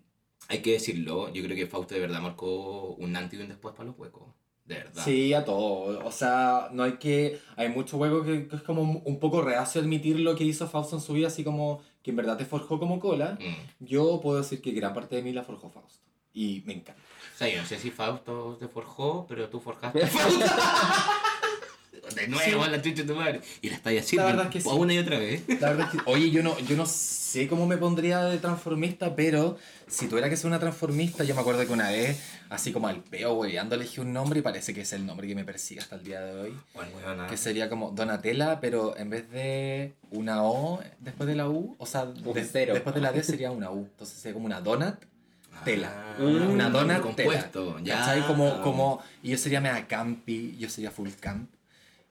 hay que decirlo. Yo creo que Fausto de verdad marcó un antes y un después para los huecos. De verdad. Sí, a todo. O sea, no hay que. Hay mucho juego que, que es como un poco reacio admitir lo que hizo Fausto en su vida, así como que en verdad te forjó como cola. Mm. Yo puedo decir que gran parte de mí la forjó Fausto. Y me encanta. O sea, yo no sé si Fausto te forjó, pero tú forjaste. De nuevo, la chucha de tu madre. Y la estáis así, La verdad es que sí. una y otra vez. La verdad es que, oye, yo no, yo no sé cómo me pondría de transformista, pero si tuviera que ser una transformista, yo me acuerdo que una vez, así como al peo, weyando, elegí un nombre y parece que es el nombre que me persigue hasta el día de hoy. Bueno. Que sería como Donatella, pero en vez de una O después de la U, o sea, de- cero. después de la D sería una U. Entonces sería como una donut, tela. Ah, una donut compuesto. tela. Ya. ¿Cachai? Como, como, y yo sería mega campi, yo sería full camp,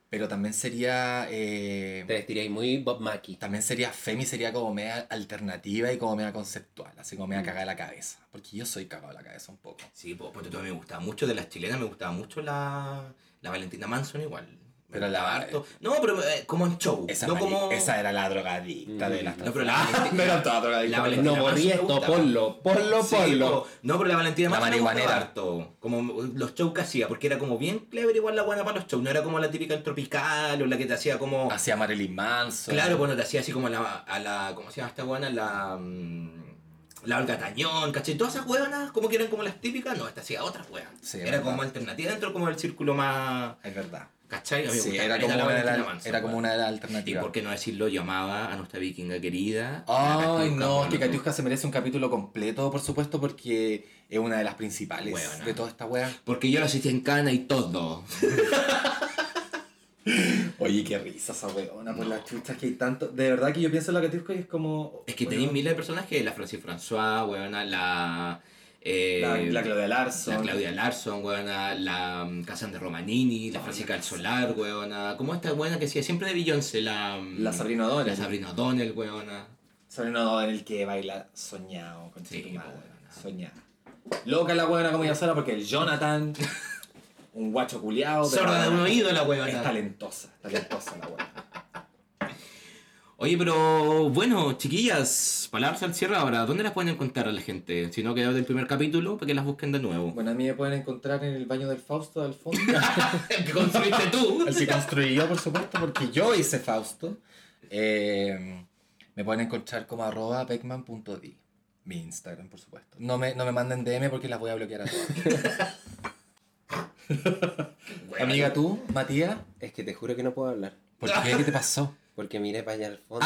pero también sería... eh, Te vestirías muy Bob Mackie. también sería Femi, sería como media alternativa y como media conceptual, así como media cagada de la cabeza. Porque yo soy cagado de la cabeza un poco. Sí, pues, pues todo me gustaba mucho de las chilenas, me gustaba mucho la, la Valentina Manson igual. Pero la- harto. No, pero eh, como en show. Esa, no mari- como... esa era la drogadicta de las No, pero la no eran todas drogadictas. la No me esto, ponlo, ponlo, Sí, ponlo. No, pero la Valentina La gustaba marihuanera. harto. Como los shows que hacía, porque era como bien clever igual la buena para los shows. No era como la típica del tropical o la que te hacía como... Hacía Marilyn Manson. Claro, bueno, te hacía así como la, a la ¿cómo se llama esta buena? La, mm, la Olga Tañón, ¿cachai? Todas esas hueonas como que eran como las típicas, no, esta hacía otras hueonas. Sí, era verdad. como alternativa dentro como del círculo más, Es verdad. ¿Cachai? A mí me Sí, gustaba era como, una la- Manson, era como weón. una de las Y alternativas. por qué no decirlo, yo amaba a nuestra vikinga querida. Ay, no, es que. Katiuska se merece un capítulo completo, por supuesto, porque es una de las principales de toda esta wea. Porque yo la asistí en Cana y todo. Oye, qué risa esa weona por las chuchas que hay tanto. De verdad que yo pienso en la Katiuska y es como. Es que tenéis miles de personajes, la Francis François, weona, la... eh, La, la Claudia Larson. La Claudia Larson, weona, la um, Cassandra Romanini, la Ay, Francisca del la Solar, weona. ¿Cómo esta weona que hacía siempre de Beyoncé? La, um, La Sabrina O'Donnell. La Sabrina O'Donnell, weona. Sabrina el que baila soñado con Sí, tu madre. Soñado. Loca la weona como ella sola porque el Jonathan, un guacho culiao. pero Sorda de un oído la Es weona. talentosa, talentosa la weona. Oye, pero bueno, chiquillas, palabras al cierre ahora. ¿Dónde las pueden encontrar a la gente? Si no quedó del primer capítulo, para que las busquen de nuevo. Bueno, a mí me pueden encontrar en el baño del Fausto del fondo. que construiste tú. El que construí yo, por supuesto, porque yo hice Fausto. Eh, me pueden encontrar como arroba beckman.di. Mi Instagram, por supuesto. No me, no me manden DM porque las voy a bloquear a todas. Amiga, tú, Matías, Es que te juro que no puedo hablar. ¿por qué? ¿Qué te pasó? Porque miré para allá al fondo.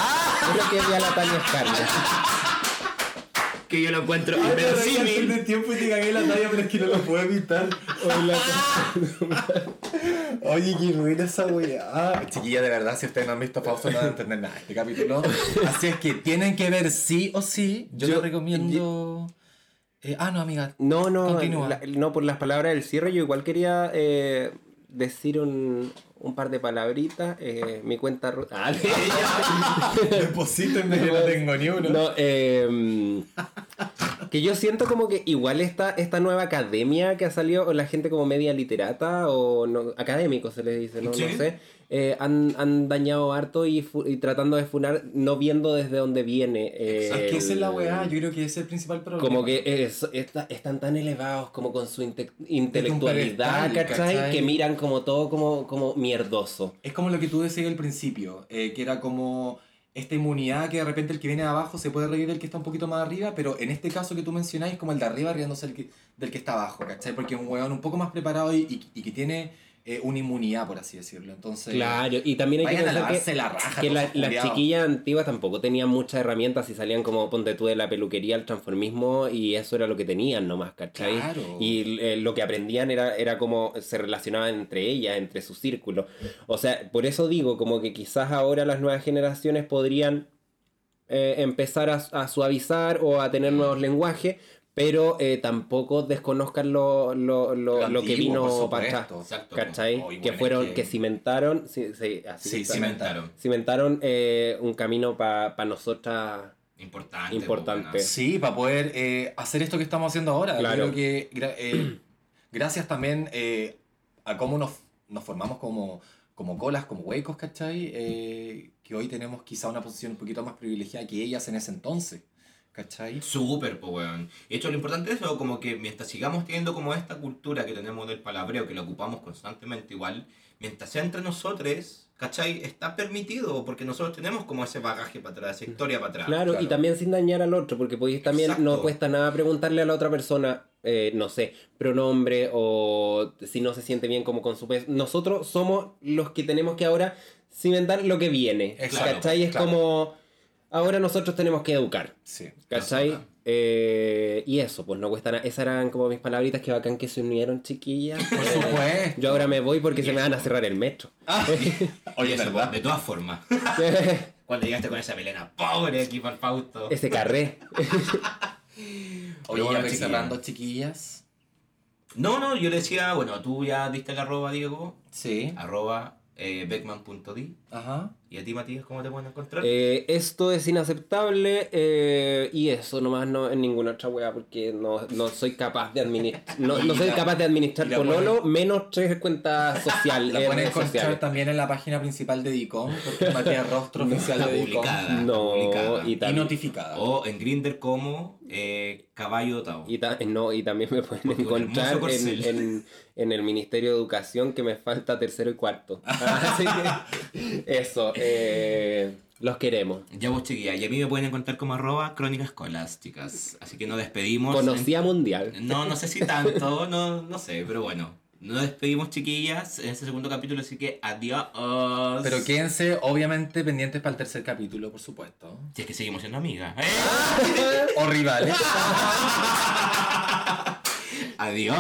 Creo que vi a la Tania Scarlett. Que yo lo encuentro inverosímil. tiempo y te cagué la talla, pero es que no lo puedo evitar. Oye, qué buena esa weá. Chiquilla, de verdad, si ustedes no han visto Fausto, no van a entender nada de este capítulo. Así es que tienen que ver sí o sí. Yo, Yo- te recomiendo. Eh, ah, no, amiga. No, no, Continúa. la- no, por las palabras del cierre, yo igual quería eh, decir un, un par de palabritas. eh, mi cuenta. Ah, Deposítenme que no tengo ni uno. No, eh, que yo siento como que igual esta, esta nueva academia que ha salido, o la gente como media literata, o no, académico se les dice, no, Sí. no sé, eh, han, han dañado harto y, tratando de funar, no viendo desde dónde viene. eh, Es que esa es la weá, yo creo que ese es el principal problema. Como que es- está- están tan elevados como con su inte- intelectualidad. ¿cachai? Que miran como todo como, como mierdoso. Es como lo que tú decías al principio, eh, que era como esta inmunidad que de repente el que viene de abajo se puede reír del que está un poquito más arriba, pero en este caso que tú mencionáis, como el de arriba riéndose del que, del que está abajo, ¿cachai? Porque es un weón un poco más preparado y- y que tiene eh, una inmunidad, por así decirlo. Entonces, Claro, y también hay que pensar que, la raja. que la- las chiquillas antiguas tampoco tenían muchas herramientas y salían como ponte tú de la peluquería al transformismo y eso era lo que tenían nomás, ¿cachai? Claro. Y eh, lo que aprendían era, era como se relacionaban entre ellas, entre su círculo. O sea, por eso digo, como que quizás ahora las nuevas generaciones podrían eh, empezar a, a suavizar o a tener nuevos lenguajes, pero eh, tampoco desconozcan lo, lo, lo, Lo que vino para. ¿Cachai? Oh, y que fueron, que... que- cimentaron, sí, sí, así Sí, Cimentaron. cimentaron eh, un camino para nosotras. Importante. Importante. pues, Sí, para poder eh, hacer esto que estamos haciendo ahora. Claro. Creo que gra- eh, gracias también eh, a cómo nos, nos formamos como, como colas, como huecos, ¿cachai? Eh, que hoy tenemos quizá una posición un poquito más privilegiada que ellas en ese entonces, ¿cachai? Súper, pues, weón. Y hecho, lo importante es eso, como que mientras sigamos teniendo como esta cultura que tenemos del palabreo, que la ocupamos constantemente igual, mientras sea entre nosotros, ¿cachai? Está permitido, porque nosotros tenemos como ese bagaje para atrás, esa historia para atrás. Claro, claro. y también sin dañar al otro, porque podéis también, no Exacto. cuesta nada preguntarle a la otra persona, eh, no sé, pronombre o si no se siente bien como con su peso. Nosotros somos los que tenemos que ahora cimentar lo que viene. Exacto, ¿Cachai? Es claro. como, ahora nosotros tenemos que educar. Sí. ¿Cachai? Eh, y eso, pues no cuesta nada. Esas eran como mis palabritas que bacán que se unieron, chiquillas. Por Eh, supuesto. Yo ahora me voy porque se me van a cerrar el metro. Ah, Oye, Oye, eso, de todas formas. Cuando llegaste con esa melena pobre aquí para el Fausto. Ese carré. Oye, ya cerrando, chiquillas. No, no, yo le decía, bueno, tú ya diste el arroba, Diego, Sí. arroba eh, beckman.di. Ajá. ¿Y a ti, Matías, cómo te pueden encontrar? Eh, esto es inaceptable eh, y eso nomás no en ninguna otra wea porque no, no soy capaz de administrar no, no soy la- capaz de administrar Pololo menos tres cuentas sociales La pueden encontrar sociales. también en la página principal de DICOM, porque es Matías Rostro oficial de DICOM. No, publicada. y notificada. O en Grinder como eh, Caballo Dotado. y, ta- no, y también me pueden Porque encontrar en, en, en el Ministerio de Educación que me falta tercero y cuarto. Así que eso, eh, los queremos. Ya vos chiquilla, y a mí me pueden encontrar como arroba crónicas escolásticas. Así que nos despedimos. Conocía Mundial. No, no sé si tanto, no, no sé, pero bueno. Nos despedimos chiquillas en este segundo capítulo, así que adiós. Pero quédense, obviamente, pendientes para el tercer capítulo, por supuesto. Si es que seguimos siendo amigas. ¡Eh! O rivales. Adiós.